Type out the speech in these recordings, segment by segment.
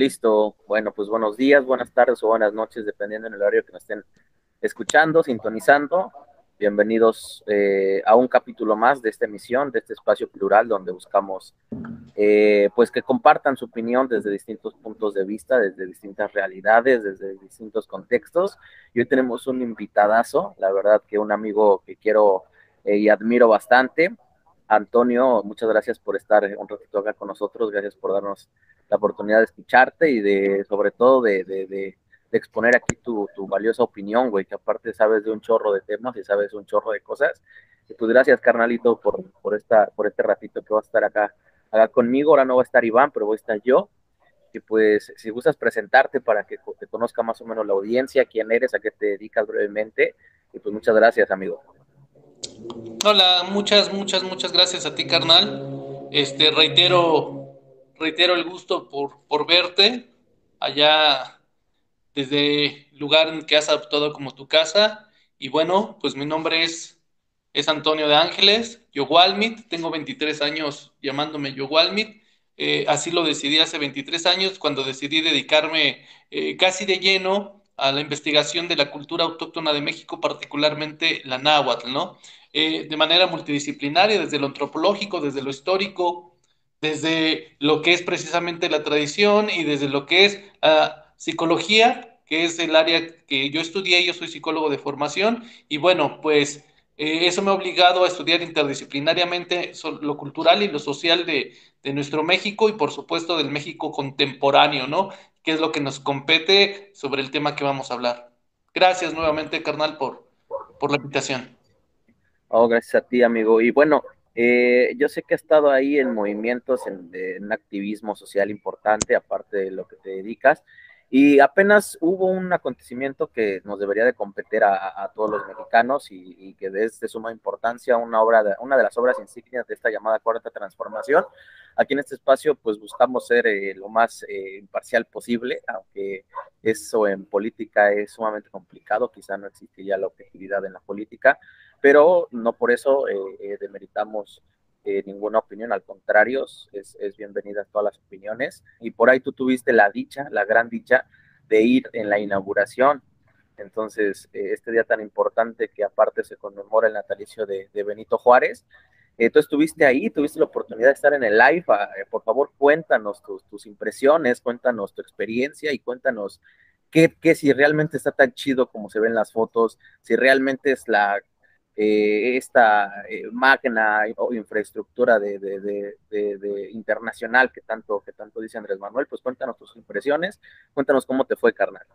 Listo. Bueno, pues buenos días, buenas tardes o buenas noches, dependiendo del horario que nos estén escuchando, sintonizando. Bienvenidos eh, a un capítulo más de esta emisión, de este espacio plural donde buscamos eh, pues que compartan su opinión desde distintos puntos de vista, desde distintas realidades, desde distintos contextos. Y hoy tenemos un invitadazo, la verdad que un amigo que quiero eh, y admiro bastante. Antonio, muchas gracias por estar un ratito acá con nosotros, gracias por darnos la oportunidad de escucharte y de, sobre todo, de, de, de, exponer aquí tu, tu, valiosa opinión, güey, que aparte sabes de un chorro de temas y sabes un chorro de cosas. Y pues gracias, carnalito, por, por, esta, por este ratito que vas a estar acá, acá conmigo. Ahora no va a estar Iván, pero voy a estar yo. Y pues, si gustas presentarte para que te conozca más o menos la audiencia, quién eres, a qué te dedicas brevemente. Y pues muchas gracias, amigo. Hola, muchas, muchas, muchas gracias a ti, carnal. Este, reitero reitero el gusto por, por verte allá desde el lugar en que has adoptado como tu casa. Y bueno, pues mi nombre es, es Antonio de Ángeles, Yowalmit, tengo 23 años llamándome Yowalmit. Eh, así lo decidí hace 23 años cuando decidí dedicarme eh, casi de lleno a la investigación de la cultura autóctona de México, particularmente la náhuatl, ¿no? Eh, de manera multidisciplinaria, desde lo antropológico, desde lo histórico, desde lo que es precisamente la tradición y desde lo que es psicología, que es el área que yo estudié, yo soy psicólogo de formación, y bueno, pues eh, eso me ha obligado a estudiar interdisciplinariamente lo cultural y lo social de, de, nuestro México y por supuesto del México contemporáneo, ¿no? Que es lo que nos compete sobre el tema que vamos a hablar. Gracias nuevamente, carnal, por, por la invitación. Oh, gracias a ti, amigo. Y bueno, eh, yo sé que ha estado ahí en movimientos, en, activismo social importante, aparte de lo que te dedicas, y apenas hubo un acontecimiento que nos debería de competir a, a todos los mexicanos y, que es de suma importancia, una, obra una de las obras insignias de esta llamada Cuarta Transformación. Aquí en este espacio, pues buscamos ser eh, lo más eh, imparcial posible, aunque eso en política es sumamente complicado, quizá no existiría la objetividad en la política, pero no por eso eh, eh, demeritamos eh, ninguna opinión, al contrario, es, es bienvenida todas las opiniones. Y por ahí tú tuviste la dicha, la gran dicha de ir en la inauguración. Entonces, eh, este día tan importante que aparte se conmemora el natalicio de, de Benito Juárez, eh, tú estuviste ahí, tuviste la oportunidad de estar en el live. Eh, por favor, cuéntanos tus, impresiones, cuéntanos tu experiencia y cuéntanos qué, qué si realmente está tan chido como se ven las fotos, si realmente es la eh, esta eh, magna o infraestructura de, de, de, de, internacional que tanto, que tanto dice Andrés Manuel, pues cuéntanos tus impresiones, cuéntanos cómo te fue, carnal.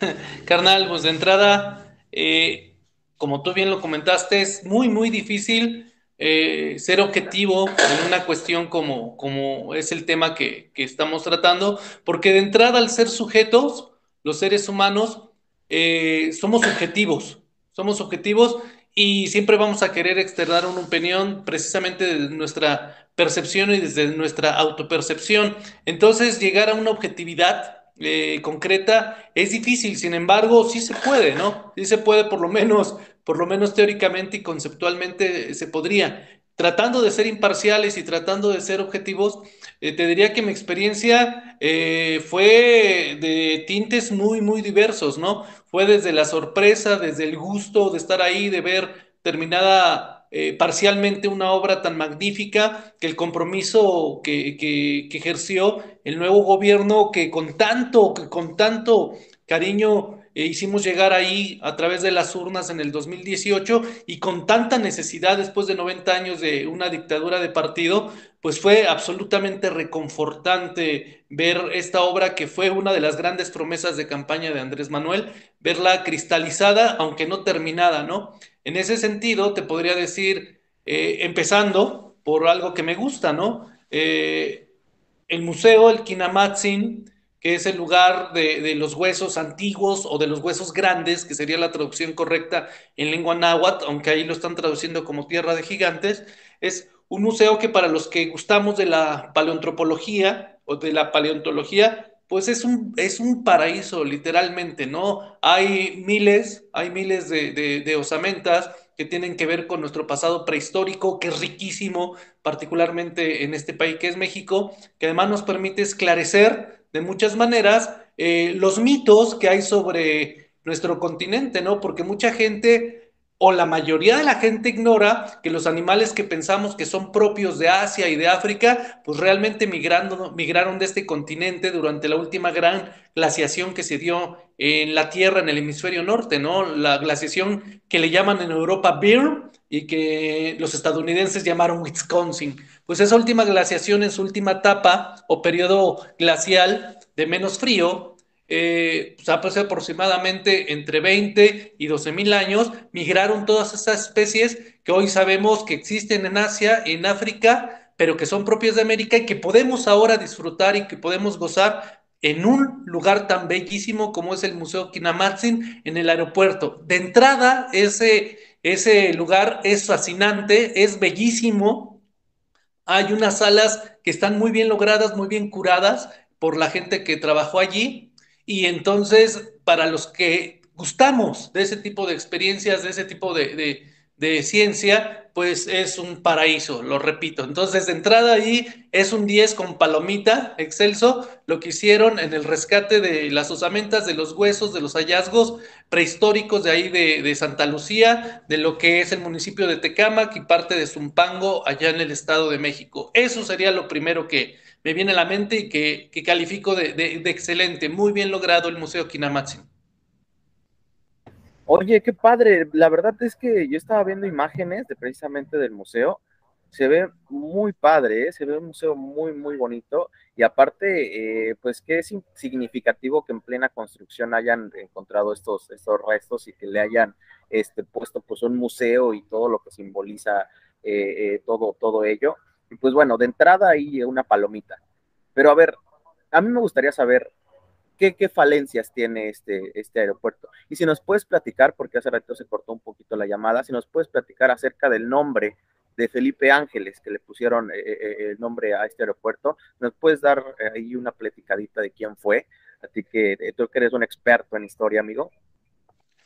Carnal, pues de entrada, eh, como tú bien lo comentaste, es muy, muy difícil eh, ser objetivo en una cuestión como, como es el tema que, estamos tratando, porque de entrada al ser sujetos, los seres humanos, eh, somos objetivos, somos objetivos y siempre vamos a querer externar una opinión precisamente de nuestra percepción y desde nuestra autopercepción. Entonces, llegar a una objetividad eh, concreta es difícil, sin embargo, sí se puede, ¿no? Sí se puede, por lo menos, por lo menos teóricamente y conceptualmente se podría. Tratando de ser imparciales y tratando de ser objetivos, eh, te diría que mi experiencia eh, fue de tintes muy, muy diversos, ¿no? Fue desde la sorpresa, desde el gusto de estar ahí, de ver terminada eh, parcialmente una obra tan magnífica, que el compromiso que, que, que, ejerció el nuevo gobierno, que con tanto, que con tanto cariño eh, hicimos llegar ahí a través de las urnas en el 2018 y con tanta necesidad después de 90 años de una dictadura de partido, pues fue absolutamente reconfortante ver esta obra que fue una de las grandes promesas de campaña de Andrés Manuel, verla cristalizada, aunque no terminada, ¿no? En ese sentido, te podría decir, eh, empezando por algo que me gusta, ¿no? Eh, el museo, el Kinamatsin, que es el lugar de, los huesos antiguos o de los huesos grandes, que sería la traducción correcta en lengua náhuatl, aunque ahí lo están traduciendo como tierra de gigantes, es un museo que para los que gustamos de la paleontropología o de la paleontología, pues es un, es un paraíso, literalmente, ¿no? Hay miles, hay miles de, de, de osamentas que tienen que ver con nuestro pasado prehistórico, que es riquísimo, particularmente en este país que es México, que además nos permite esclarecer de muchas maneras eh, los mitos que hay sobre nuestro continente, ¿no? Porque mucha gente o la mayoría de la gente ignora que los animales que pensamos que son propios de Asia y de África, pues realmente migrando, migraron de este continente durante la última gran glaciación que se dio en la Tierra, en el hemisferio norte, ¿no? La glaciación que le llaman en Europa Bear y que los estadounidenses llamaron Wisconsin. Pues esa última glaciación en su última etapa o periodo glacial de menos frío, eh, pues, aproximadamente entre 20 y 12 mil años, migraron todas esas especies que hoy sabemos que existen en Asia, en África, pero que son propias de América y que podemos ahora disfrutar y que podemos gozar en un lugar tan bellísimo como es el Museo Kinamatsin en el aeropuerto. De entrada, ese, ese lugar es fascinante, es bellísimo. Hay unas salas que están muy bien logradas, muy bien curadas por la gente que trabajó allí y entonces, para los que gustamos de ese tipo de experiencias, de ese tipo de, ciencia, pues es un paraíso, lo repito. Entonces, de entrada ahí es un 10 con palomita, excelso, lo que hicieron en el rescate de las osamentas, de los huesos, de los hallazgos prehistóricos de ahí de, de Santa Lucía, de lo que es el municipio de Tecámac y parte de Zumpango, allá en el Estado de México. Eso sería lo primero que, me viene a la mente y que, califico de, excelente. Muy bien logrado el Museo Kinamatsu. Oye, qué padre. La verdad es que yo estaba viendo imágenes de precisamente del museo. Se ve muy padre, ¿eh? se ve un museo muy, muy bonito. Y aparte, eh, pues que es significativo que en plena construcción hayan encontrado estos, estos restos y que le hayan este, puesto pues un museo y todo lo que simboliza eh, todo, todo ello. Pues bueno, de entrada ahí una palomita. Pero a ver, a mí me gustaría saber qué, qué falencias tiene este, este aeropuerto. Y si nos puedes platicar, porque hace rato se cortó un poquito la llamada, si nos puedes platicar acerca del nombre de Felipe Ángeles, que le pusieron eh, eh, eh, el nombre a este aeropuerto, ¿nos puedes dar ahí una platicadita de quién fue? A ti que tú que eres un experto en historia, amigo.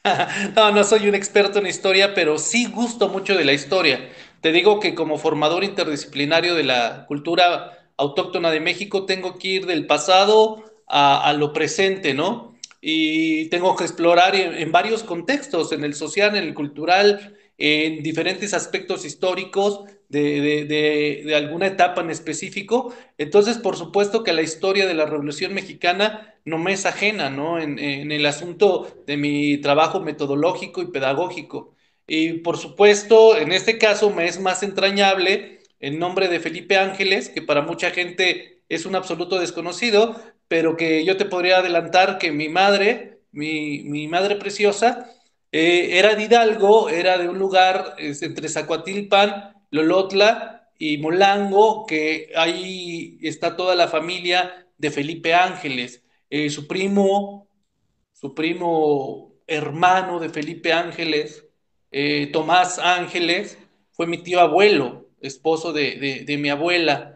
no, no soy un experto en historia, pero sí gusto mucho de la historia. Te digo que como formador interdisciplinario de la cultura autóctona de México, tengo que ir del pasado a, lo presente, ¿no? Y tengo que explorar en, varios contextos, en el social, en el cultural, en diferentes aspectos históricos de, alguna etapa en específico. Entonces, por supuesto que la historia de la Revolución Mexicana no me es ajena, ¿no? En, en el asunto de mi trabajo metodológico y pedagógico. Y por supuesto, en este caso me es más entrañable el nombre de Felipe Ángeles, que para mucha gente es un absoluto desconocido, pero que yo te podría adelantar que mi madre, mi, madre preciosa, eh, era de Hidalgo, era de un lugar entre Zacuatilpan, Lolotla y Molango, que ahí está toda la familia de Felipe Ángeles. Eh, su primo, su primo hermano de Felipe Ángeles, eh, Tomás Ángeles fue mi tío abuelo, esposo de, mi abuela.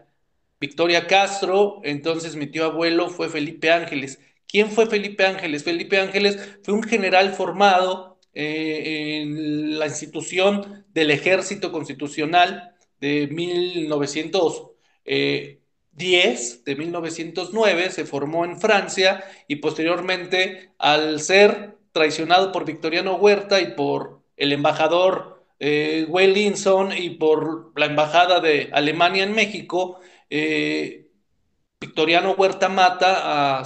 Victoria Castro, entonces mi tío abuelo fue Felipe Ángeles. ¿Quién fue Felipe Ángeles? Felipe Ángeles fue un general formado eh, en la institución del ejército constitucional de 1910, de 1909, se formó en Francia y posteriormente al ser traicionado por Victoriano Huerta y por el embajador eh, Linson y por la embajada de Alemania en México, eh, Victoriano Huerta mata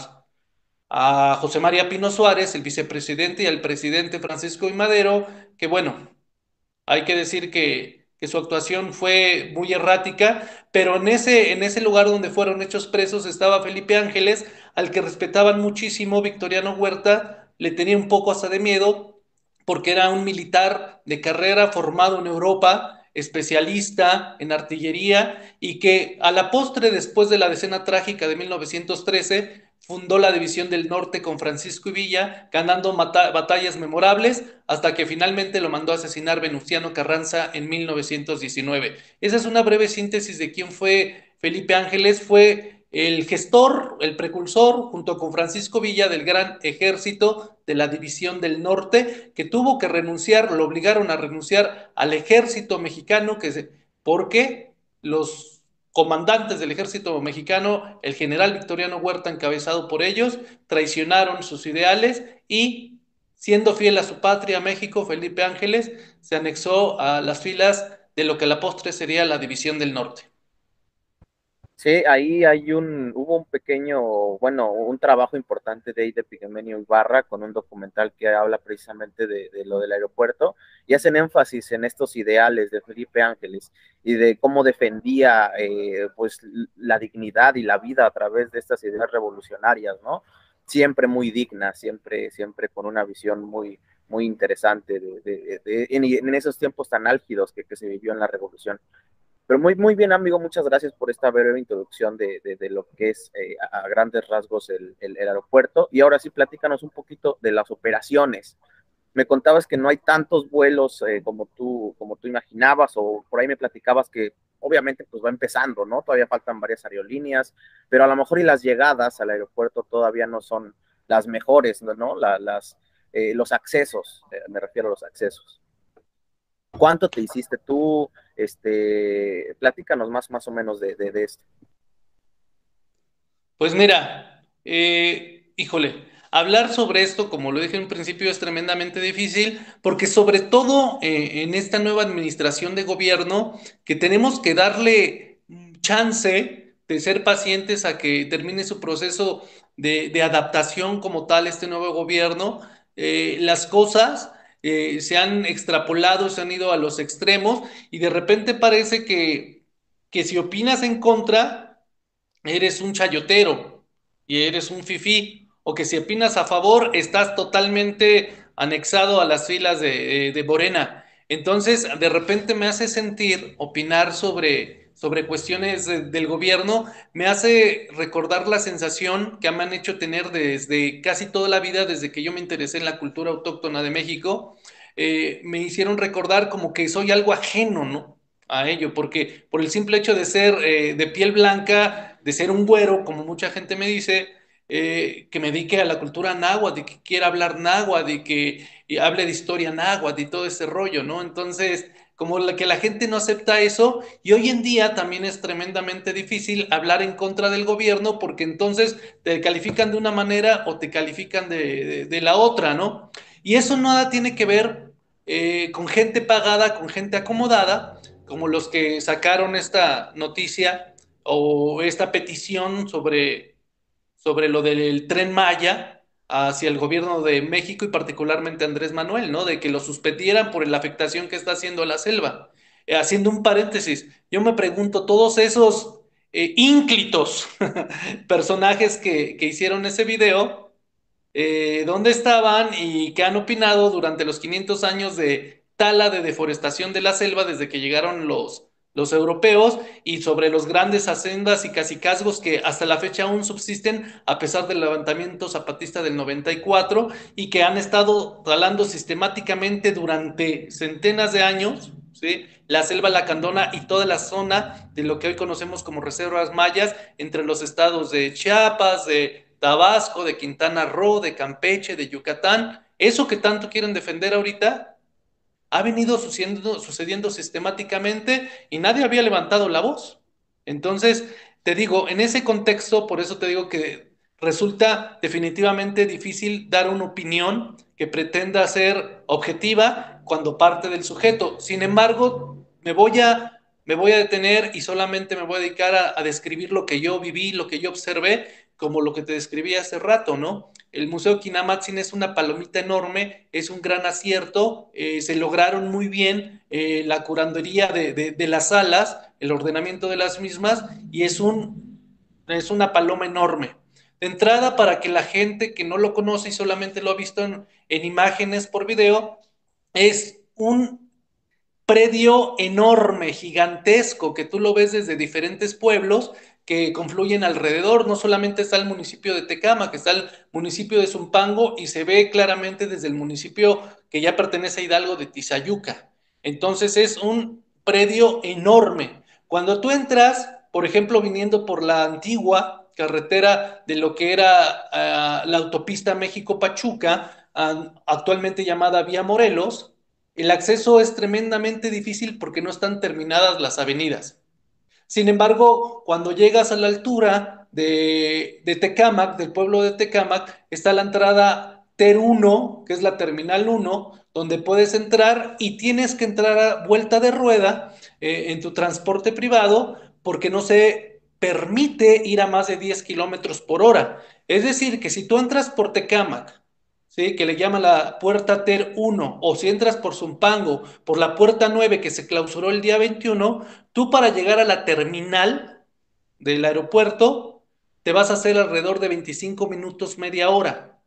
a, José María Pino Suárez, el vicepresidente, y al presidente Francisco y Madero, que bueno, hay que decir que, que, su actuación fue muy errática, pero en ese, en ese lugar donde fueron hechos presos estaba Felipe Ángeles, al que respetaban muchísimo Victoriano Huerta, le tenía un poco hasta de miedo, porque era un militar de carrera formado en Europa, especialista en artillería y que a la postre, después de la decena trágica de 1913, fundó la División del Norte con Francisco y Villa, ganando batallas memorables, hasta que finalmente lo mandó a asesinar Venustiano Carranza en 1919. Esa es una breve síntesis de quién fue Felipe Ángeles. Fue el gestor, el precursor, junto con Francisco Villa del Gran Ejército de la División del Norte, que tuvo que renunciar, lo obligaron a renunciar al ejército mexicano, que porque los comandantes del ejército mexicano, el general Victoriano Huerta, encabezado por ellos, traicionaron sus ideales y, siendo fiel a su patria, México, Felipe Ángeles, se anexó a las filas de lo que a la postre sería la División del Norte. Sí, ahí hay un, hubo un pequeño, bueno, un trabajo importante de ahí de Pigmenio Ibarra con un documental que habla precisamente de, lo del aeropuerto y hacen énfasis en estos ideales de Felipe Ángeles y de cómo defendía eh, pues la dignidad y la vida a través de estas ideas revolucionarias, ¿no? Siempre muy digna, siempre, siempre con una visión muy, muy interesante de, en, esos tiempos tan álgidos que se vivió en la revolución. Pero muy, muy bien, amigo, muchas gracias por esta breve introducción de, lo que es eh, a grandes rasgos el, aeropuerto. Y ahora sí, platícanos un poquito de las operaciones. Me contabas que no hay tantos vuelos eh, como, tú, como tú imaginabas, o por ahí me platicabas que obviamente pues va empezando, ¿no? Todavía faltan varias aerolíneas, pero a lo mejor y las llegadas al aeropuerto todavía no son las mejores, ¿no? las, eh, los accesos, me refiero a los accesos. ¿Cuánto te hiciste tú? Este, platícanos más, más o menos de, esto. Pues mira, eh, híjole, hablar sobre esto, como lo dije en un principio, es tremendamente difícil, porque sobre todo eh, en esta nueva administración de gobierno, que tenemos que darle chance de ser pacientes a que termine su proceso de, adaptación como tal este nuevo gobierno, eh, las cosas eh, se han extrapolado, se han ido a los extremos y de repente parece que, que si opinas en contra, eres un chayotero y eres un fifí, o que si opinas a favor, estás totalmente anexado a las filas de, de Morena. Entonces, de repente me hace sentir opinar sobre sobre cuestiones del gobierno, me hace recordar la sensación que me han hecho tener desde casi toda la vida, desde que yo me interesé en la cultura autóctona de México, eh, me hicieron recordar como que soy algo ajeno, ¿no? A ello, porque por el simple hecho de ser eh, de piel blanca, de ser un güero, como mucha gente me dice, eh, que me dedique a la cultura náhuatl, de que quiera hablar náhuatl, de que hable de historia náhuatl y todo ese rollo, ¿no? Entonces, como la, que la gente no acepta eso y hoy en día también es tremendamente difícil hablar en contra del gobierno porque entonces te califican de una manera o te califican de, la otra, ¿no? Y eso nada tiene que ver eh, con gente pagada, con gente acomodada, como los que sacaron esta noticia o esta petición sobre, sobre lo del tren Maya, hacia el gobierno de México y particularmente Andrés Manuel, ¿no? De que lo suspendieran por la afectación que está haciendo la selva. Eh, haciendo un paréntesis, yo me pregunto, todos esos eh, ínclitos personajes que, hicieron ese video, eh, ¿dónde estaban y qué han opinado durante los 500 años de tala de deforestación de la selva desde que llegaron los, los europeos y sobre los grandes hacendas y cacicazgos que hasta la fecha aún subsisten a pesar del levantamiento zapatista del 94 y que han estado talando sistemáticamente durante centenas de años, ¿sí? la selva lacandona y toda la zona de lo que hoy conocemos como reservas mayas entre los estados de Chiapas, de Tabasco, de Quintana Roo, de Campeche, de Yucatán, eso que tanto quieren defender ahorita, ha venido sucediendo, sistemáticamente y nadie había levantado la voz. Entonces, te digo, en ese contexto, por eso te digo que resulta definitivamente difícil dar una opinión que pretenda ser objetiva cuando parte del sujeto. Sin embargo, me voy a, detener y solamente me voy a dedicar a describir lo que yo viví, lo que yo observé, como lo que te describí hace rato, ¿no? El Museo Kinamatsin es una palomita enorme, es un gran acierto, eh, se lograron muy bien eh, la curandería de, las salas, el ordenamiento de las mismas, y es, un, es una paloma enorme. De entrada, para que la gente que no lo conoce y solamente lo ha visto en imágenes por video, es un predio enorme, gigantesco, que tú lo ves desde diferentes pueblos, que confluyen alrededor. No solamente está el municipio de Tecama, que está el municipio de Zumpango y se ve claramente desde el municipio que ya pertenece a Hidalgo de Tizayuca. Entonces es un predio enorme. Cuando tú entras, por ejemplo, viniendo por la antigua, carretera de lo que era uh, la autopista México-Pachuca, actualmente llamada Vía Morelos, el acceso es tremendamente difícil porque no están terminadas las avenidas. Sin embargo, cuando llegas a la altura de, de Tecámac, del pueblo de Tecámac, está la entrada TER 1, que es la terminal 1, donde puedes entrar y tienes que entrar a vuelta de rueda eh, en tu transporte privado porque no se permite ir a más de 10 kilómetros por hora. Es decir, que si tú entras por Tecámac, que le llama la puerta TER 1, o si entras por Zumpango, por la puerta 9 que se clausuró el día 21, tú para llegar a la terminal del aeropuerto te vas a hacer alrededor de 25 minutos, media hora,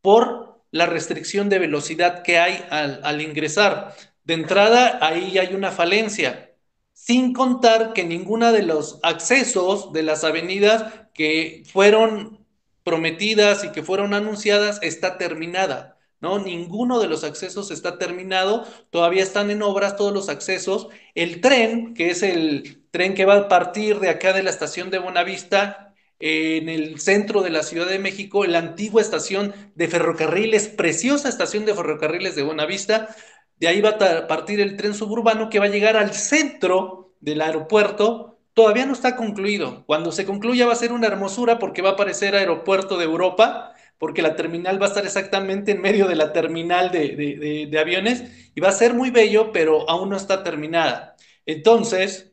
por la restricción de velocidad que hay al, ingresar. De entrada, ahí hay una falencia, sin contar que ninguna de los accesos de las avenidas que fueron prometidas y que fueron anunciadas está terminada. ¿no? Ninguno de los accesos está terminado, todavía están en obras todos los accesos. El tren, que es el tren que va a partir de acá de la estación de Buenavista, en el centro de la Ciudad de México, la antigua estación de ferrocarriles, preciosa estación de ferrocarriles de Buenavista. De ahí va a partir el tren suburbano que va a llegar al centro del aeropuerto. Todavía no está concluido. Cuando se concluya va a ser una hermosura porque va a aparecer aeropuerto de Europa, porque la terminal va a estar exactamente en medio de la terminal de, de aviones y va a ser muy bello, pero aún no está terminada. Entonces,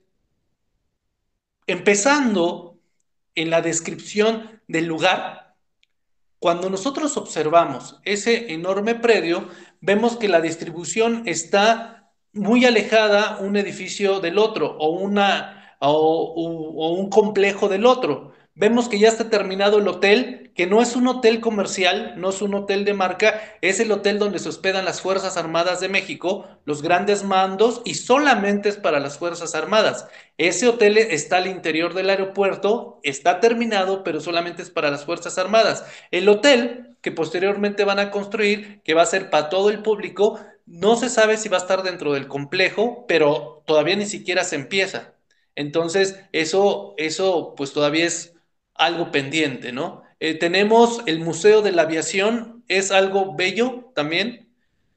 empezando en la descripción del lugar, cuando nosotros observamos ese enorme predio, vemos que la distribución está muy alejada un edificio del otro o, una, o, un complejo del otro. Vemos que ya está terminado el hotel, que no es un hotel comercial, no es un hotel de marca, es el hotel donde se hospedan las Fuerzas Armadas de México, los grandes mandos, y solamente es para las Fuerzas Armadas. Ese hotel está al interior del aeropuerto, está terminado, pero solamente es para las Fuerzas Armadas. El hotel que posteriormente van a construir, que va a ser para todo el público, no se sabe si va a estar dentro del complejo, pero todavía ni siquiera se empieza. Entonces, eso, eso pues todavía es algo pendiente, ¿no? Eh, tenemos el Museo de la Aviación, es algo bello también.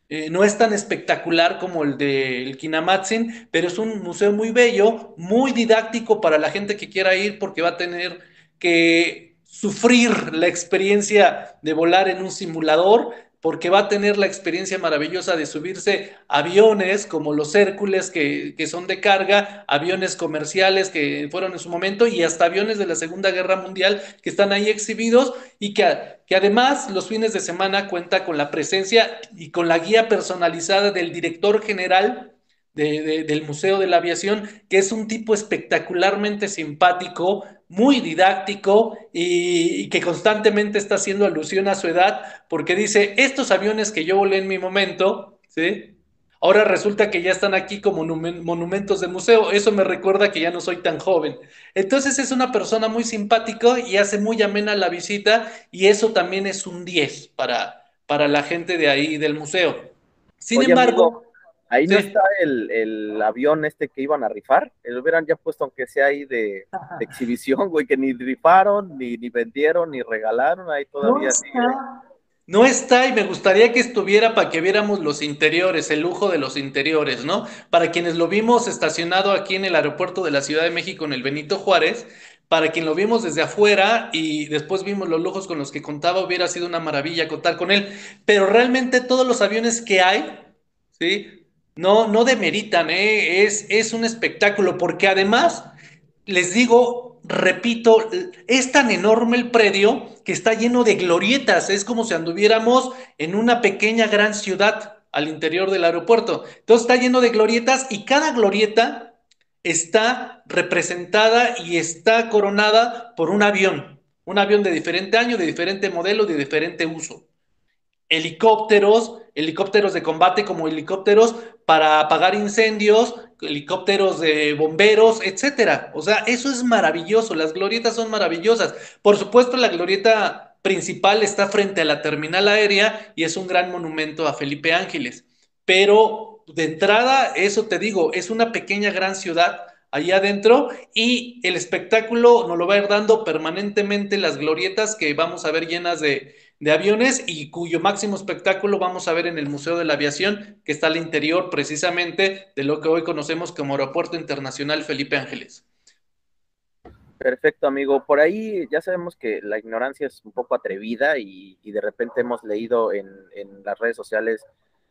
Eh, no es tan espectacular como el del Kinamatsin, pero es un museo muy bello, muy didáctico para la gente que quiera ir porque va a tener que sufrir la experiencia de volar en un simulador, porque va a tener la experiencia maravillosa de subirse aviones como los Hércules que, son de carga, aviones comerciales que fueron en su momento y hasta aviones de la Segunda Guerra Mundial que están ahí exhibidos y que, que además los fines de semana cuenta con la presencia y con la guía personalizada del director general del Museo de la Aviación, que es un tipo espectacularmente simpático, muy didáctico y, que constantemente está haciendo alusión a su edad, porque dice, estos aviones que yo volé en mi momento, ¿sí? Ahora resulta que ya están aquí como monumentos de museo. Eso me recuerda que ya no soy tan joven. Entonces es una persona muy simpática y hace muy amena la visita y eso también es un 10 para, para la gente de ahí del museo. Sin embargo... Ahí no está el, avión este que iban a rifar. Lo hubieran ya puesto, aunque sea ahí de, exhibición, güey, que ni rifaron, ni, ni, vendieron, ni regalaron. Ahí todavía no está. No está y me gustaría que estuviera para que viéramos los interiores, el lujo de los interiores, ¿no? Para quienes lo vimos estacionado aquí en el aeropuerto de la Ciudad de México en el Benito Juárez, para quien lo vimos desde afuera y después vimos los lujos con los que contaba, hubiera sido una maravilla contar con él. Pero realmente todos los aviones que hay, ¿sí? No, no demeritan, ¿eh? es, es un espectáculo, porque además, les digo, repito, es tan enorme el predio que está lleno de glorietas, es como si anduviéramos en una pequeña gran ciudad al interior del aeropuerto. Entonces está lleno de glorietas y cada glorieta está representada y está coronada por un avión, un avión de diferente año, de diferente modelo, de diferente uso. Helicópteros, helicópteros de combate como helicópteros para apagar incendios, helicópteros de bomberos, etcétera. O sea, eso es maravilloso, las glorietas son maravillosas. Por supuesto, la glorieta principal está frente a la terminal aérea y es un gran monumento a Felipe Ángeles. Pero de entrada, eso te digo, es una pequeña gran ciudad ahí adentro y el espectáculo nos lo va a ir dando permanentemente las glorietas que vamos a ver llenas de, de, aviones y cuyo máximo espectáculo vamos a ver en el Museo de la Aviación que está al interior precisamente de lo que hoy conocemos como Aeropuerto Internacional Felipe Ángeles. Perfecto, amigo. Por ahí ya sabemos que la ignorancia es un poco atrevida y, de repente hemos leído en, en, las redes sociales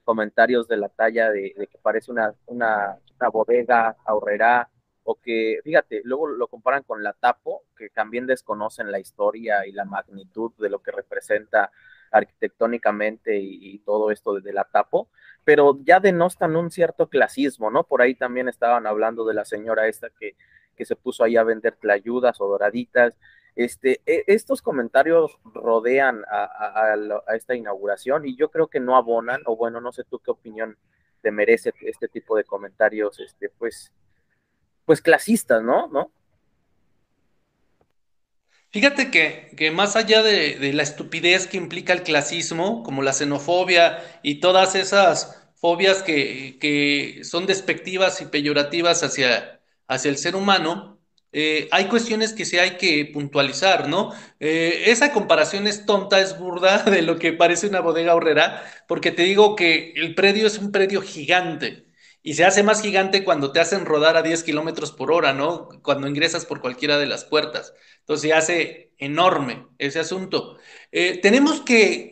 comentarios de la talla de, que parece una, una, una bodega ahorrera que, fíjate, luego lo comparan con la Tapo, que también desconocen la historia y la magnitud de lo que representa arquitectónicamente y, todo esto de la Tapo, pero ya denostan un cierto clasismo, ¿no? Por ahí también estaban hablando de la señora esta que que se puso ahí a vender tlayudas o doraditas. Este, e, estos comentarios rodean a, a, a, esta inauguración y yo creo que no abonan, o bueno, no sé tú qué opinión te merece este tipo de comentarios, este, pues, pues clasistas, ¿no? ¿No? Fíjate que, que más allá de, la estupidez que implica el clasismo, como la xenofobia y todas esas fobias que, que son despectivas y peyorativas hacia hacia el ser humano, eh, hay cuestiones que sí hay que puntualizar, ¿no? Eh, esa comparación es tonta, es burda de lo que parece una bodega horrera, porque te digo que el predio es un predio gigante y se hace más gigante cuando te hacen rodar a 10 kilómetros por hora, ¿no? Cuando ingresas por cualquiera de las puertas. Entonces se hace enorme ese asunto. Eh, tenemos que,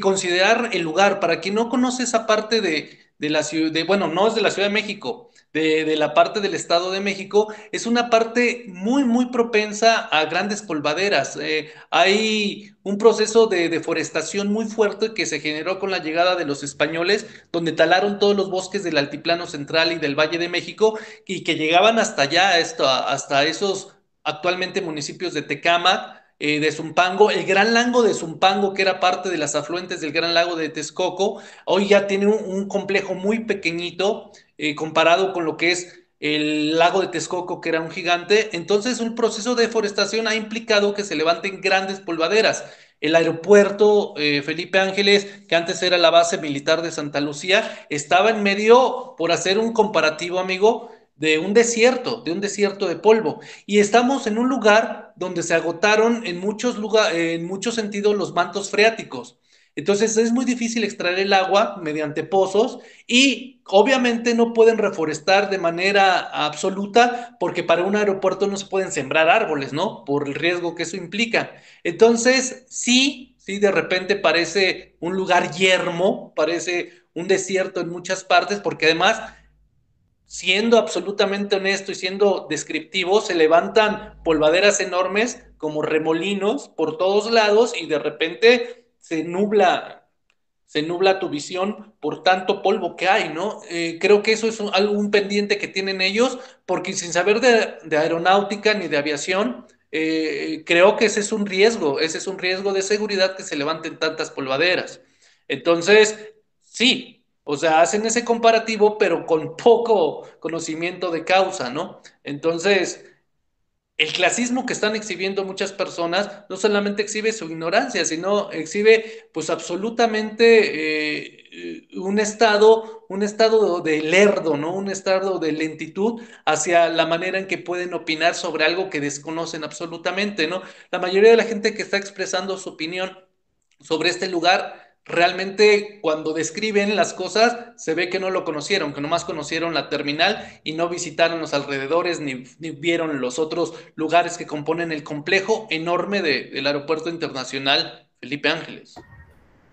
considerar el lugar. Para quien no conoce esa parte de, de la ciudad, bueno, no es de la Ciudad de México, de, la parte del Estado de México, es una parte muy, muy propensa a grandes polvaderas. Eh, hay un proceso de deforestación muy fuerte que se generó con la llegada de los españoles, donde talaron todos los bosques del Altiplano Central y del Valle de México y que llegaban hasta allá, hasta esos actualmente municipios de Tecama, eh, de Zumpango, el Gran Lago de Zumpango, que era parte de las afluentes del Gran Lago de Texcoco, hoy ya tiene un, un complejo muy pequeñito eh, comparado con lo que es el lago de Texcoco, que era un gigante. Entonces, un proceso de deforestación ha implicado que se levanten grandes polvaderas. El aeropuerto eh, Felipe Ángeles, que antes era la base militar de Santa Lucía, estaba en medio, por hacer un comparativo, amigo, de un desierto, de un desierto de polvo. Y estamos en un lugar donde se agotaron en muchos, lugar, en muchos sentidos los mantos freáticos. Entonces es muy difícil extraer el agua mediante pozos y obviamente no pueden reforestar de manera absoluta porque para un aeropuerto no se pueden sembrar árboles, ¿no? Por el riesgo que eso implica. Entonces sí, sí, de repente parece un lugar yermo, parece un desierto en muchas partes porque además siendo absolutamente honesto y siendo descriptivo, se levantan polvaderas enormes como remolinos por todos lados y de repente se nubla, se tu visión por tanto polvo que hay, ¿no? Eh, creo que eso es un, algún pendiente que tienen ellos, porque sin saber de, de aeronáutica ni de aviación, eh, creo que ese es un riesgo, ese es un riesgo de seguridad que se levanten tantas polvaderas. Entonces, sí, o sea, hacen ese comparativo, pero con poco conocimiento de causa, ¿no? Entonces, el clasismo que están exhibiendo muchas personas no solamente exhibe su ignorancia, sino exhibe pues absolutamente eh, un estado, un estado de lerdo, ¿no? Un estado de lentitud hacia la manera en que pueden opinar sobre algo que desconocen absolutamente, ¿no? La mayoría de la gente que está expresando su opinión sobre este lugar realmente cuando describen las cosas se ve que no lo conocieron, que nomás conocieron la terminal y no visitaron los alrededores ni, vieron los otros lugares que componen el complejo enorme de, del Aeropuerto Internacional Felipe Ángeles.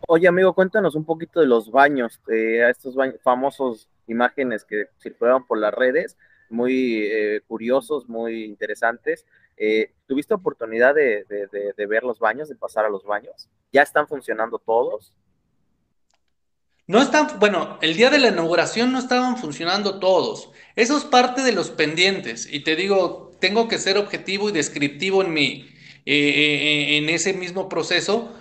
Oye amigo, cuéntanos un poquito de los baños, eh, a estos famosos imágenes que circularon por las redes, muy eh, curiosos, muy interesantes. Eh, ¿Tuviste oportunidad de, ver los baños, de pasar a los baños? ¿Ya están funcionando todos? No están, bueno, el día de la inauguración no estaban funcionando todos. Eso es parte de los pendientes. Y te digo, tengo que ser objetivo y descriptivo en mi, eh, eh, en ese mismo proceso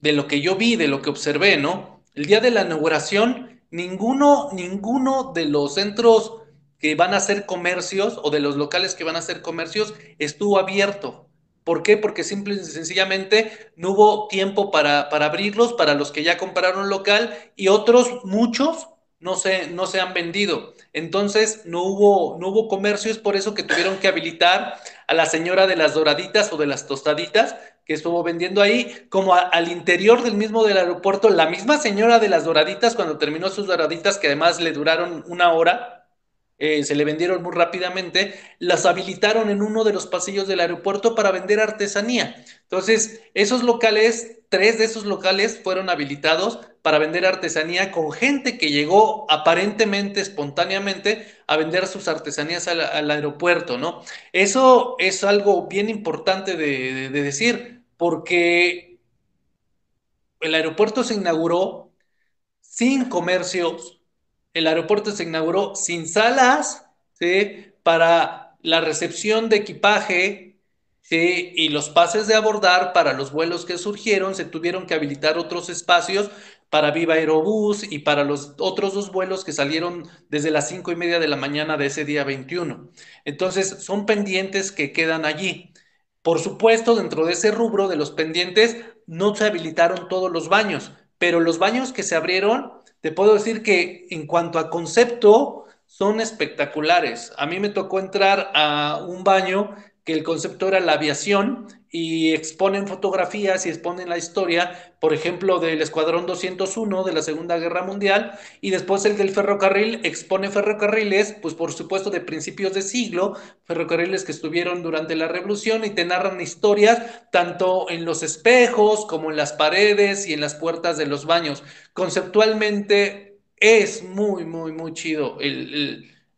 de lo que yo vi, de lo que observé, ¿no? El día de la inauguración, ninguno, ninguno de los centros que van a hacer comercios o de los locales que van a hacer comercios estuvo abierto. ¿Por qué? Porque simple y sencillamente no hubo tiempo para, para abrirlos para los que ya compraron local y otros, muchos, no se, no se han vendido. Entonces no hubo, no hubo comercio, es por eso que tuvieron que habilitar a la señora de las doraditas o de las tostaditas que estuvo vendiendo ahí, como al interior del mismo del aeropuerto, la misma señora de las doraditas, cuando terminó sus doraditas, que además le duraron una hora, eh, se le vendieron muy rápidamente, las habilitaron en uno de los pasillos del aeropuerto para vender artesanía. Entonces, esos locales, tres de esos locales fueron habilitados para vender artesanía con gente que llegó aparentemente, espontáneamente, a vender sus artesanías al, aeropuerto, ¿no? Eso es algo bien importante de decir, porque el aeropuerto se inauguró sin comercios, el aeropuerto se inauguró sin salas para la recepción de equipaje y los pases de abordar para los vuelos que surgieron. Se tuvieron que habilitar otros espacios para Viva Aerobús y para los otros dos vuelos que salieron desde las cinco y media de la mañana de ese día 21. Entonces, son pendientes que quedan allí. Por supuesto, dentro de ese rubro de los pendientes, no se habilitaron todos los baños, pero los baños que se abrieron te puedo decir que en cuanto a concepto, son espectaculares. A mí me tocó entrar a un baño que el concepto era la aviación y exponen fotografías y exponen la historia, por ejemplo, del Escuadrón 201 de la Segunda Guerra Mundial, y después el del ferrocarril expone ferrocarriles, pues por supuesto de principios de siglo, ferrocarriles que estuvieron durante la Revolución y te narran historias tanto en los espejos como en las paredes y en las puertas de los baños. Conceptualmente es muy, muy, muy chido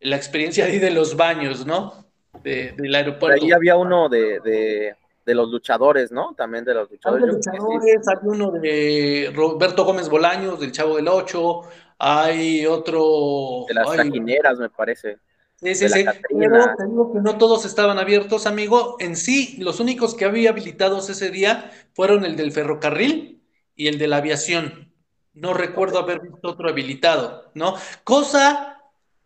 la experiencia ahí de los baños, ¿no? Del aeropuerto. ahí había uno de de los luchadores, ¿no? También de los luchadores. Hay, luchadores, hay uno de Roberto Gómez Bolaños, del Chavo del Ocho, hay otro... De las trajineras, me parece. Sí, sí, sí. Pero tengo que no todos estaban abiertos, amigo. En sí, los únicos que había habilitados ese día fueron el del ferrocarril y el de la aviación. No recuerdo haber visto otro habilitado, ¿no? Cosa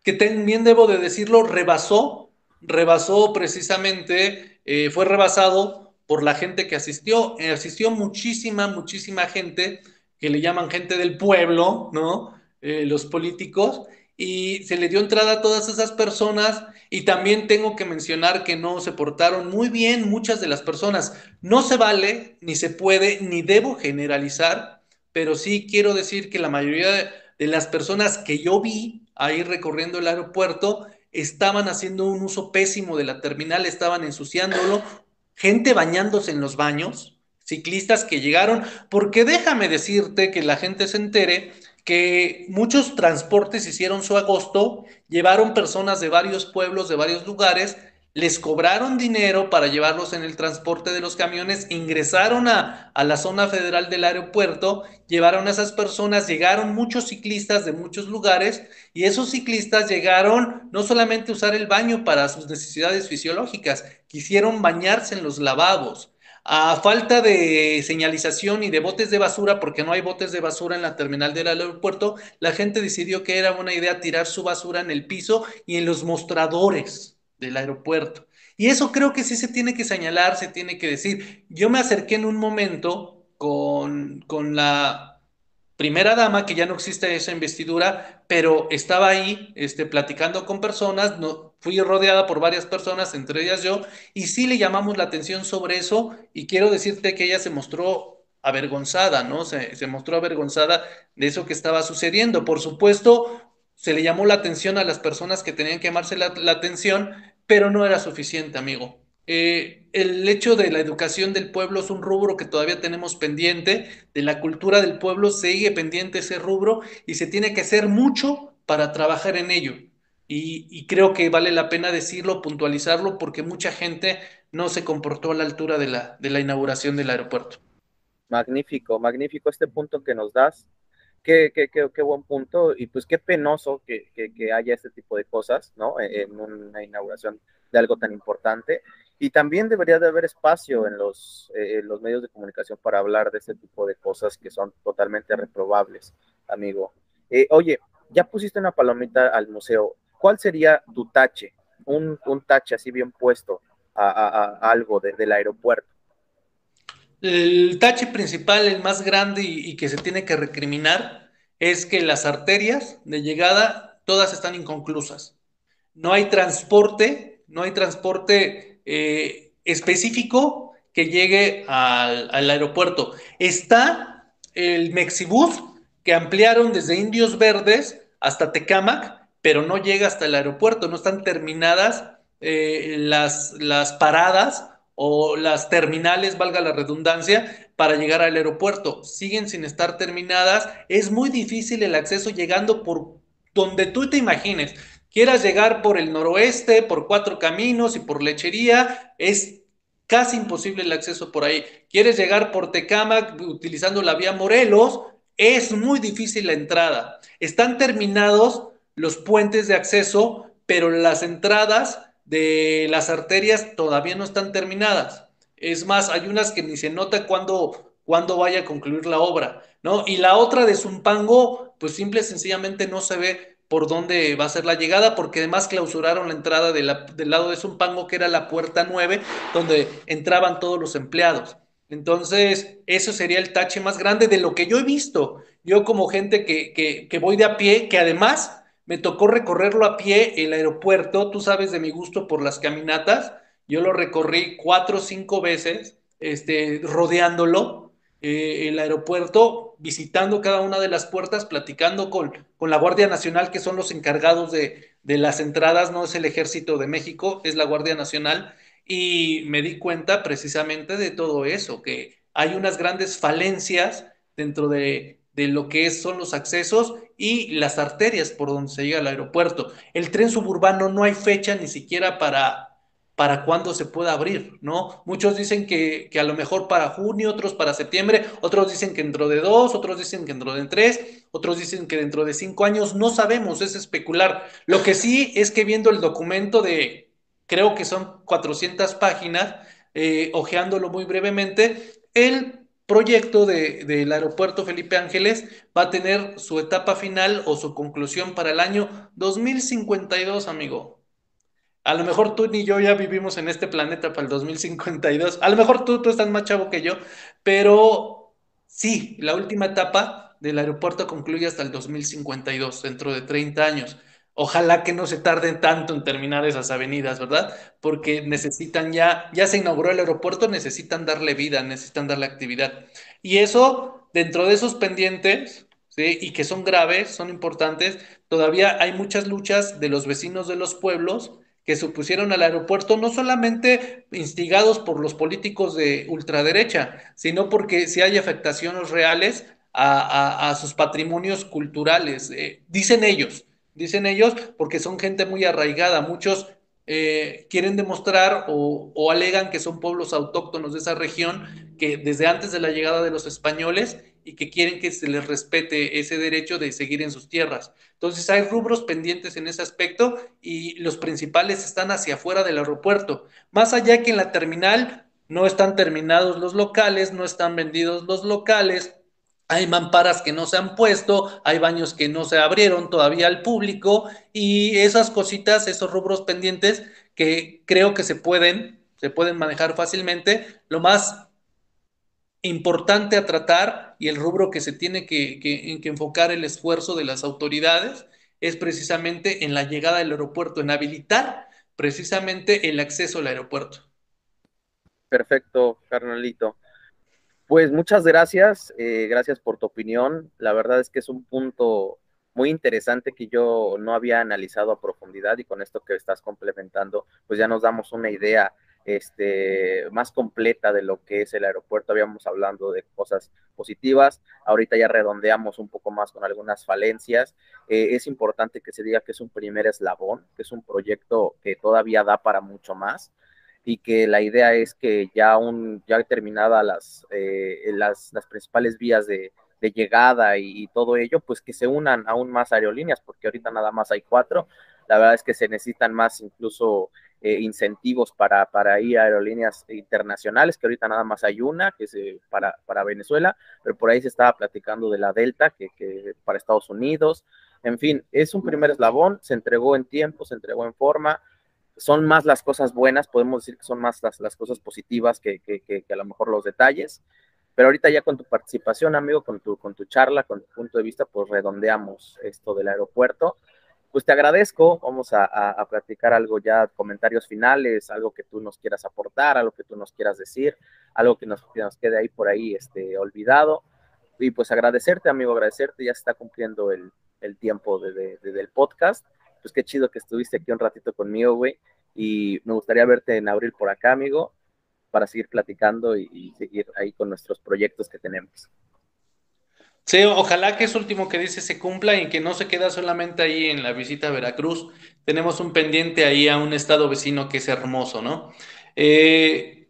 que también debo de decirlo, rebasó, rebasó precisamente, eh, fue rebasado por la gente que asistió. Eh, asistió muchísima, muchísima gente que le llaman gente del pueblo, ¿no? Eh, los políticos, y se le dio entrada a todas esas personas. Y también tengo que mencionar que no se portaron muy bien muchas de las personas. No se vale, ni se puede, ni debo generalizar, pero sí quiero decir que la mayoría de las personas que yo vi ahí recorriendo el aeropuerto estaban haciendo un uso pésimo de la terminal, estaban ensuciándolo gente bañándose en los baños, ciclistas que llegaron, porque déjame decirte que la gente se entere que muchos transportes hicieron su agosto, llevaron personas de varios pueblos, de varios lugares, les cobraron dinero para llevarlos en el transporte de los camiones, ingresaron a, la zona federal del aeropuerto, llevaron a esas personas, llegaron muchos ciclistas de muchos lugares y esos ciclistas llegaron no solamente a usar el baño para sus necesidades fisiológicas, quisieron bañarse en los lavabos. A falta de señalización y de botes de basura, porque no hay botes de basura en la terminal del aeropuerto, la gente decidió que era buena idea tirar su basura en el piso y en los mostradores del aeropuerto. Y eso creo que sí se tiene que señalar, se tiene que decir. Yo me acerqué en un momento con, con la primera dama, que ya no existe esa investidura, pero estaba ahí este, platicando con personas, no, fui rodeada por varias personas, entre ellas yo, y sí le llamamos la atención sobre eso, y quiero decirte que ella se mostró avergonzada, ¿no? Se, se mostró avergonzada de eso que estaba sucediendo. Por supuesto, se le llamó la atención a las personas que tenían que llamarse la, atención, pero no era suficiente, amigo. Eh, el hecho de la educación del pueblo es un rubro que todavía tenemos pendiente, de la cultura del pueblo sigue pendiente ese rubro y se tiene que hacer mucho para trabajar en ello. Y, creo que vale la pena decirlo, puntualizarlo, porque mucha gente no se comportó a la altura de la, de la inauguración del aeropuerto. Magnífico, magnífico este punto que nos das qué, qué, qué, qué, buen punto y pues qué penoso que, que, haya este tipo de cosas, ¿no? E, en una inauguración de algo tan importante. Y también debería de haber espacio en los, eh, los medios de comunicación para hablar de este tipo de cosas que son totalmente reprobables, amigo. Eh, oye, ya pusiste una palomita al museo. ¿Cuál sería tu tache? Un, un tache así bien puesto a, a, algo del aeropuerto. El tache principal, el más grande y, que se tiene que recriminar, es que las arterias de llegada todas están inconclusas. No hay transporte, no hay transporte eh, específico que llegue al, aeropuerto. Está el Mexibus que ampliaron desde Indios Verdes hasta Tecámac, pero no llega hasta el aeropuerto, no están terminadas eh, las paradas o las terminales, valga la redundancia, para llegar al aeropuerto. Siguen sin estar terminadas. Es muy difícil el acceso llegando por donde tú te imagines. Quieras llegar por el noroeste, por cuatro caminos y por lechería, es casi imposible el acceso por ahí. Quieres llegar por Tecámac utilizando la vía Morelos, es muy difícil la entrada. Están terminados los puentes de acceso, pero las entradas de las arterias todavía no están terminadas. Es más, hay unas que ni se nota cuándo, cuando vaya a concluir la obra, ¿no? Y la otra de Zumpango, pues simple y sencillamente no se ve por dónde va a ser la llegada, porque además clausuraron la entrada del lado de Zumpango, que era la puerta 9, donde entraban todos los empleados. Entonces, eso sería el tache más grande de lo que yo he visto. Yo como gente que, que, que voy de a pie, que además me tocó recorrerlo a pie el aeropuerto, tú sabes de mi gusto por las caminatas, yo lo recorrí cuatro o cinco veces, este, rodeándolo, eh, el aeropuerto, visitando cada una de las puertas, platicando con, con la Guardia Nacional, que son los encargados de, de las entradas, no es el Ejército de México, es la Guardia Nacional, y me di cuenta precisamente de todo eso, que hay unas grandes falencias dentro de, de lo que son los accesos y las arterias por donde se llega al aeropuerto. El tren suburbano no hay fecha ni siquiera para, para cuándo se pueda abrir, ¿no? Muchos dicen que, que, a lo mejor para junio, otros para septiembre, otros dicen que dentro de dos, otros dicen que dentro de tres, otros dicen que dentro de cinco años, no sabemos, es especular. Lo que sí es que viendo el documento de, creo que son 400 páginas, eh, ojeándolo muy brevemente, el proyecto del aeropuerto Felipe Ángeles va a tener su etapa final o su conclusión para el año 2052, amigo. A lo mejor tú ni yo ya vivimos en este planeta para el 2052. A lo mejor tú, tú estás más chavo que yo, pero sí, la última etapa del aeropuerto concluye hasta el 2052, dentro de 30 años. Ojalá que no se tarden tanto en terminar esas avenidas, ¿verdad? Porque necesitan ya, ya se inauguró el aeropuerto, necesitan darle vida, necesitan darle actividad. Y eso, dentro de esos pendientes, y que son graves, son importantes, todavía hay muchas luchas de los vecinos de los pueblos que se opusieron al aeropuerto, no solamente instigados por los políticos de ultraderecha, sino porque si hay afectaciones reales a, a, sus patrimonios culturales, eh, dicen ellos dicen ellos, porque son gente muy arraigada. Muchos eh, quieren demostrar o, o, alegan que son pueblos autóctonos de esa región, que desde antes de la llegada de los españoles y que quieren que se les respete ese derecho de seguir en sus tierras. Entonces hay rubros pendientes en ese aspecto y los principales están hacia afuera del aeropuerto. Más allá que en la terminal no están terminados los locales, no están vendidos los locales, hay mamparas que no se han puesto, hay baños que no se abrieron todavía al público y esas cositas, esos rubros pendientes que creo que se pueden, se pueden manejar fácilmente. Lo más importante a tratar y el rubro que se tiene que, que, que enfocar el esfuerzo de las autoridades es precisamente en la llegada del aeropuerto, en habilitar precisamente el acceso al aeropuerto. Perfecto, carnalito. Pues muchas gracias, eh, gracias por tu opinión. La verdad es que es un punto muy interesante que yo no había analizado a profundidad y con esto que estás complementando, pues ya nos damos una idea este, más completa de lo que es el aeropuerto. Habíamos hablando de cosas positivas, ahorita ya redondeamos un poco más con algunas falencias. Eh, es importante que se diga que es un primer eslabón, que es un proyecto que todavía da para mucho más y que la idea es que ya, un, ya terminada las, eh, las, las, principales vías de, llegada y, todo ello, pues que se unan aún más aerolíneas, porque ahorita nada más hay cuatro. La verdad es que se necesitan más incluso eh, incentivos para, para ir a aerolíneas internacionales, que ahorita nada más hay una, que es eh, para, para Venezuela, pero por ahí se estaba platicando de la Delta, que, que para Estados Unidos. En fin, es un primer eslabón, se entregó en tiempo, se entregó en forma, son más las cosas buenas, podemos decir que son más las, las cosas positivas que, que, que, a lo mejor los detalles. Pero ahorita ya con tu participación, amigo, con tu, con tu charla, con tu punto de vista, pues redondeamos esto del aeropuerto. Pues te agradezco, vamos a, a, platicar algo ya, comentarios finales, algo que tú nos quieras aportar, algo que tú nos quieras decir, algo que nos, nos quede ahí por ahí este, olvidado. Y pues agradecerte, amigo, agradecerte, ya se está cumpliendo el, el tiempo de, de, del podcast. Pues qué chido que estuviste aquí un ratito conmigo, güey. Y me gustaría verte en abril por acá, amigo para seguir platicando y, seguir ahí con nuestros proyectos que tenemos. Sí, ojalá que eso último que dice se cumpla y que no se queda solamente ahí en la visita a Veracruz. Tenemos un pendiente ahí a un estado vecino que es hermoso, ¿no? Eh,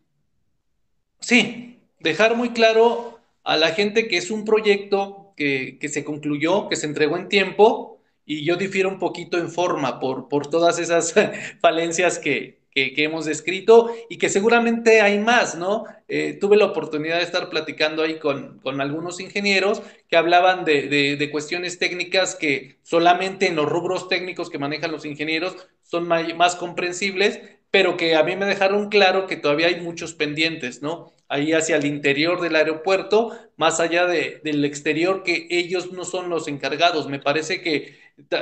sí, dejar muy claro a la gente que es un proyecto que, que, se concluyó, que se entregó en tiempo, y yo difiero un poquito en forma por, por todas esas falencias que, que, hemos descrito y que seguramente hay más, ¿no? Eh, tuve la oportunidad de estar platicando ahí con, con algunos ingenieros que hablaban de, de, cuestiones técnicas que solamente en los rubros técnicos que manejan los ingenieros son más comprensibles, pero que a mí me dejaron claro que todavía hay muchos pendientes, ¿no? Ahí hacia el interior del aeropuerto, más allá de, del exterior, que ellos no son los encargados. Me parece que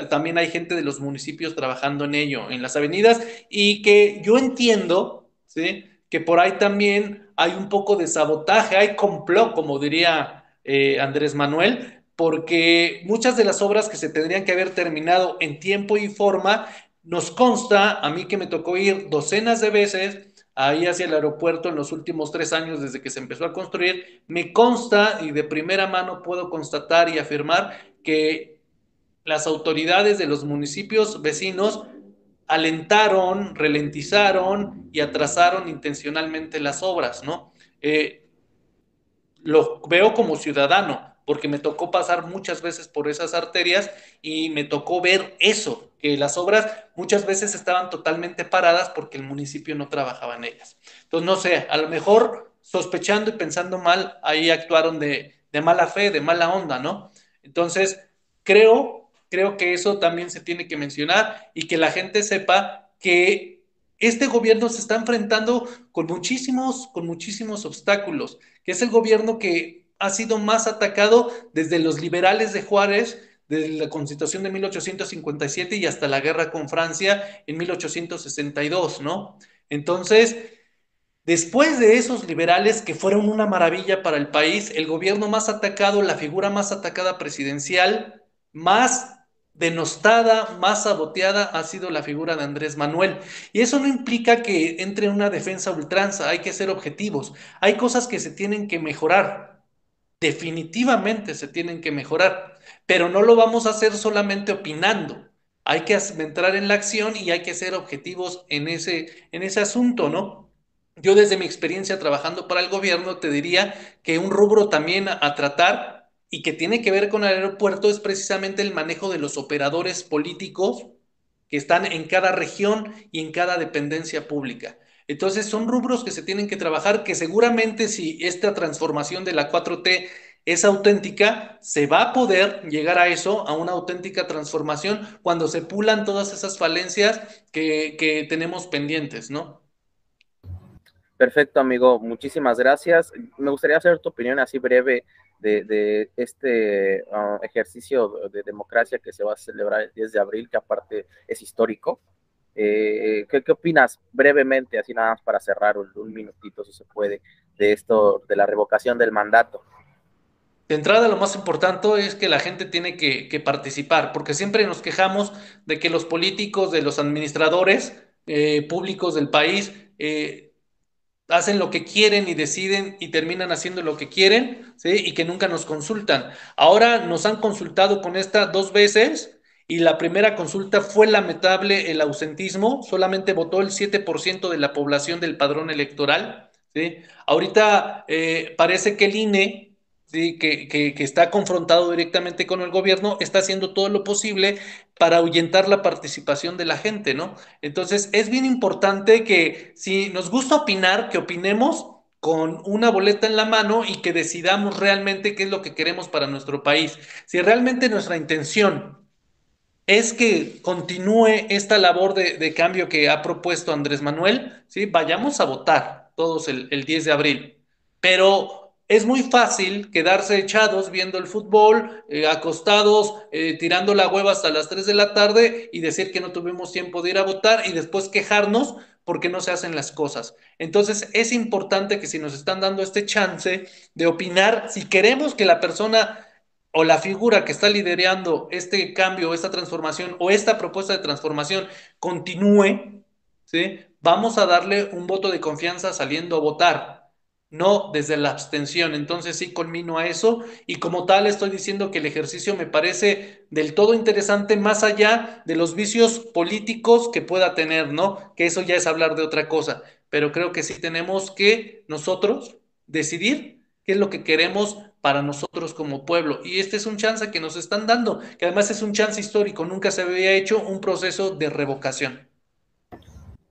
también hay gente de los municipios trabajando en ello, en las avenidas, y que yo entiendo, ¿sí? Que por ahí también hay un poco de sabotaje, hay complot, como diría eh, Andrés Manuel, porque muchas de las obras que se tendrían que haber terminado en tiempo y forma, nos consta, a mí que me tocó ir docenas de veces, ahí hacia el aeropuerto en los últimos tres años desde que se empezó a construir, me consta y de primera mano puedo constatar y afirmar que las autoridades de los municipios vecinos alentaron, ralentizaron y atrasaron intencionalmente las obras, ¿no? Eh, lo veo como ciudadano, porque me tocó pasar muchas veces por esas arterias y me tocó ver eso, que las obras muchas veces estaban totalmente paradas porque el municipio no trabajaba en ellas. Entonces, no sé, a lo mejor sospechando y pensando mal, ahí actuaron de, de mala fe, de mala onda, ¿no? Entonces, creo Creo que eso también se tiene que mencionar y que la gente sepa que este gobierno se está enfrentando con muchísimos, con muchísimos obstáculos, que es el gobierno que ha sido más atacado desde los liberales de Juárez, desde la Constitución de 1857 y hasta la guerra con Francia en 1862, ¿no? Entonces, después de esos liberales que fueron una maravilla para el país, el gobierno más atacado, la figura más atacada presidencial, más denostada, más saboteada ha sido la figura de Andrés Manuel. Y eso no implica que entre en una defensa ultranza, hay que ser objetivos. Hay cosas que se tienen que mejorar. Definitivamente se tienen que mejorar, pero no lo vamos a hacer solamente opinando. Hay que entrar en la acción y hay que ser objetivos en ese, en ese asunto, ¿no? Yo desde mi experiencia trabajando para el gobierno te diría que un rubro también a tratar y que tiene que ver con el aeropuerto es precisamente el manejo de los operadores políticos que están en cada región y en cada dependencia pública. Entonces son rubros que se tienen que trabajar, que seguramente si esta transformación de la 4T es auténtica, se va a poder llegar a eso, a una auténtica transformación, cuando se pulan todas esas falencias que, tenemos pendientes, ¿no? Perfecto, amigo. Muchísimas gracias. Me gustaría hacer tu opinión así breve de, este ah, ejercicio de democracia que se va a celebrar el 10 de abril, que aparte es histórico. Eh, ¿qué, opinas brevemente, así nada más para cerrar un, minutito, si se puede, de esto, de la revocación del mandato? De entrada, lo más importante es que la gente tiene que, participar, porque siempre nos quejamos de que los políticos, de los administradores eh, públicos del país, eh, hacen lo que quieren y deciden y terminan haciendo lo que quieren, ¿sí? Y que nunca nos consultan. Ahora nos han consultado con esta dos veces y la primera consulta fue lamentable el ausentismo, solamente votó el 7% de la población del padrón electoral, ¿sí? Ahorita eh, parece que el INE que, está confrontado directamente con el gobierno, está haciendo todo lo posible para ahuyentar la participación de la gente, ¿no? Entonces, es bien importante que si nos gusta opinar, que opinemos con una boleta en la mano y que decidamos realmente qué es lo que queremos para nuestro país. Si realmente nuestra intención es que continúe esta labor de, cambio que ha propuesto Andrés Manuel, ¿sí? vayamos a votar todos el, el 10 de abril. Pero es muy fácil quedarse echados viendo el fútbol, eh, acostados, eh, tirando la hueva hasta las 3 de la tarde y decir que no tuvimos tiempo de ir a votar y después quejarnos porque no se hacen las cosas. Entonces es importante que si nos están dando este chance de opinar, si queremos que la persona o la figura que está liderando este cambio, esta transformación o esta propuesta de transformación continúe, ¿sí? vamos a darle un voto de confianza saliendo a votar no desde la abstención. Entonces sí conmino a eso y como tal estoy diciendo que el ejercicio me parece del todo interesante más allá de los vicios políticos que pueda tener, ¿no? Que eso ya es hablar de otra cosa, pero creo que sí tenemos que nosotros decidir qué es lo que queremos para nosotros como pueblo. Y este es un chance que nos están dando, que además es un chance histórico, nunca se había hecho un proceso de revocación.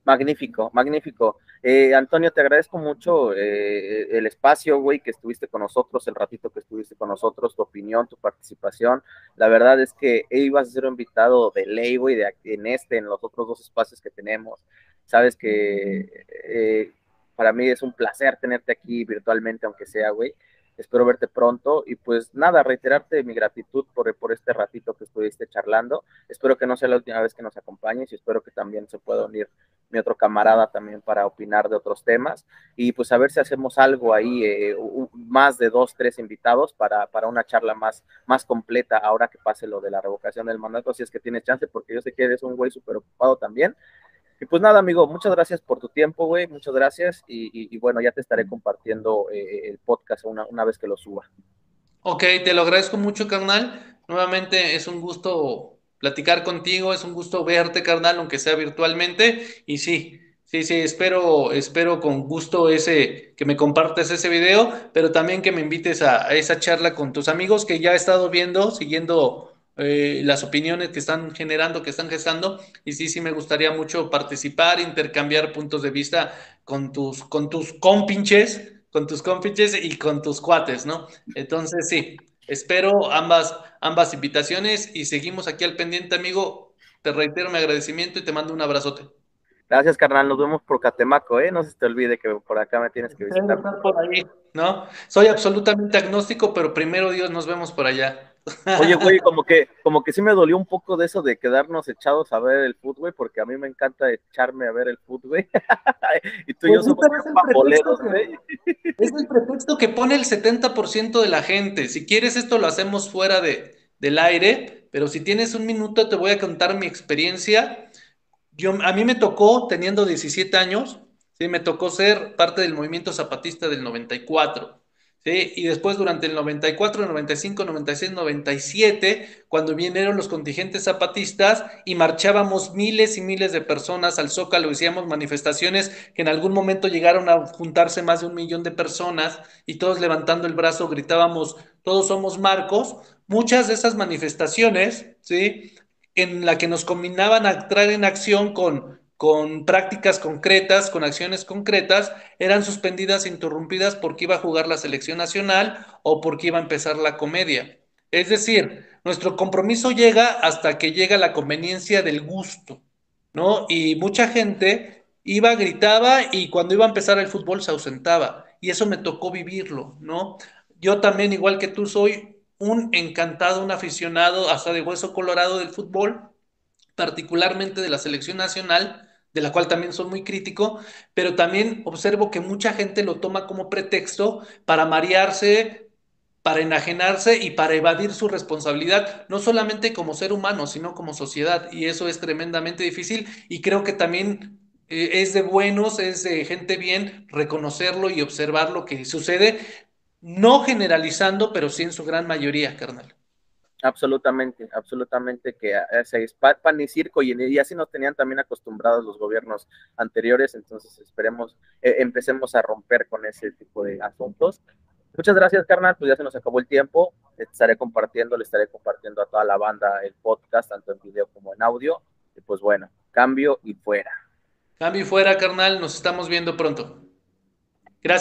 Magnífico, magnífico. Eh, Antonio, te agradezco mucho eh, el espacio, güey, que estuviste con nosotros, el ratito que estuviste con nosotros, tu opinión, tu participación. La verdad es que ibas a ser un invitado de ley, güey, de, en este, en los otros dos espacios que tenemos. Sabes que eh, para mí es un placer tenerte aquí virtualmente, aunque sea, güey. Espero verte pronto y pues nada, reiterarte mi gratitud por, por este ratito que estuviste charlando. Espero que no sea la última vez que nos acompañes y espero que también se pueda unir mi otro camarada también para opinar de otros temas y pues a ver si hacemos algo ahí, eh, más de dos, tres invitados para, para, una charla más, más completa ahora que pase lo de la revocación del mandato, si es que tienes chance, porque yo sé que eres un güey súper ocupado también. Y pues nada, amigo, muchas gracias por tu tiempo, güey, muchas gracias y, bueno, ya te estaré compartiendo eh, el podcast una, una vez que lo suba. Ok, te lo agradezco mucho, carnal. Nuevamente es un gusto platicar contigo, es un gusto verte, carnal, aunque sea virtualmente. Y sí, sí, sí, espero, espero con gusto ese, que me compartas ese video, pero también que me invites a, esa charla con tus amigos que ya he estado viendo, siguiendo eh, las opiniones que están generando, que están gestando. Y sí, sí, me gustaría mucho participar, intercambiar puntos de vista con tus, con tus compinches, con tus compinches y con tus cuates, ¿no? Entonces, sí, espero ambas ambas invitaciones y seguimos aquí al pendiente, amigo. Te reitero mi agradecimiento y te mando un abrazote. Gracias, carnal. Nos vemos por Catemaco, ¿eh? No se te olvide que por acá me tienes que visitar. Por ahí, ¿no? Soy absolutamente agnóstico, pero primero Dios, nos vemos por allá. Oye, güey, como que, como que sí me dolió un poco de eso de quedarnos echados a ver el fútbol, porque a mí me encanta echarme a ver el fútbol, y tú y yo pues somos papoleros, güey. Es el pretexto que pone el 70% de la gente. Si quieres, esto lo hacemos fuera de, del aire, pero si tienes un minuto, te voy a contar mi experiencia. Yo, a mí me tocó, teniendo 17 años, sí, me tocó ser parte del movimiento zapatista del 94. Y después durante el 94, 95, 96, 97, cuando vinieron los contingentes zapatistas y marchábamos miles y miles de personas al Zócalo, hacíamos manifestaciones que en algún momento llegaron a juntarse más de un millón de personas y todos levantando el brazo gritábamos, todos somos Marcos. Muchas de esas manifestaciones, ¿sí? En la que nos combinaban a entrar en acción con con prácticas concretas, con acciones concretas, eran suspendidas interrumpidas porque iba a jugar la selección nacional o porque iba a empezar la comedia. Es decir, nuestro compromiso llega hasta que llega la conveniencia del gusto, ¿no? Y mucha gente iba, gritaba y cuando iba a empezar el fútbol se ausentaba. Y eso me tocó vivirlo, ¿no? Yo también, igual que tú, soy un encantado, un aficionado hasta de hueso colorado del fútbol, particularmente de la selección nacional, de la cual también soy muy crítico, pero también observo que mucha gente lo toma como pretexto para marearse, para enajenarse y para evadir su responsabilidad, no solamente como ser humano, sino como sociedad. Y eso es tremendamente difícil y creo que también eh, es de buenos, es de gente bien reconocerlo y observar lo que sucede, no generalizando, pero sí en su gran mayoría, carnal. Absolutamente, absolutamente que ese es pan y circo y, así nos tenían también acostumbrados los gobiernos anteriores, entonces esperemos, eh, empecemos a romper con ese tipo de asuntos. Muchas gracias, carnal, pues ya se nos acabó el tiempo, estaré compartiendo, le estaré compartiendo a toda la banda el podcast, tanto en video como en audio, y pues bueno, cambio y fuera. Cambio y fuera, carnal, nos estamos viendo pronto. Gracias.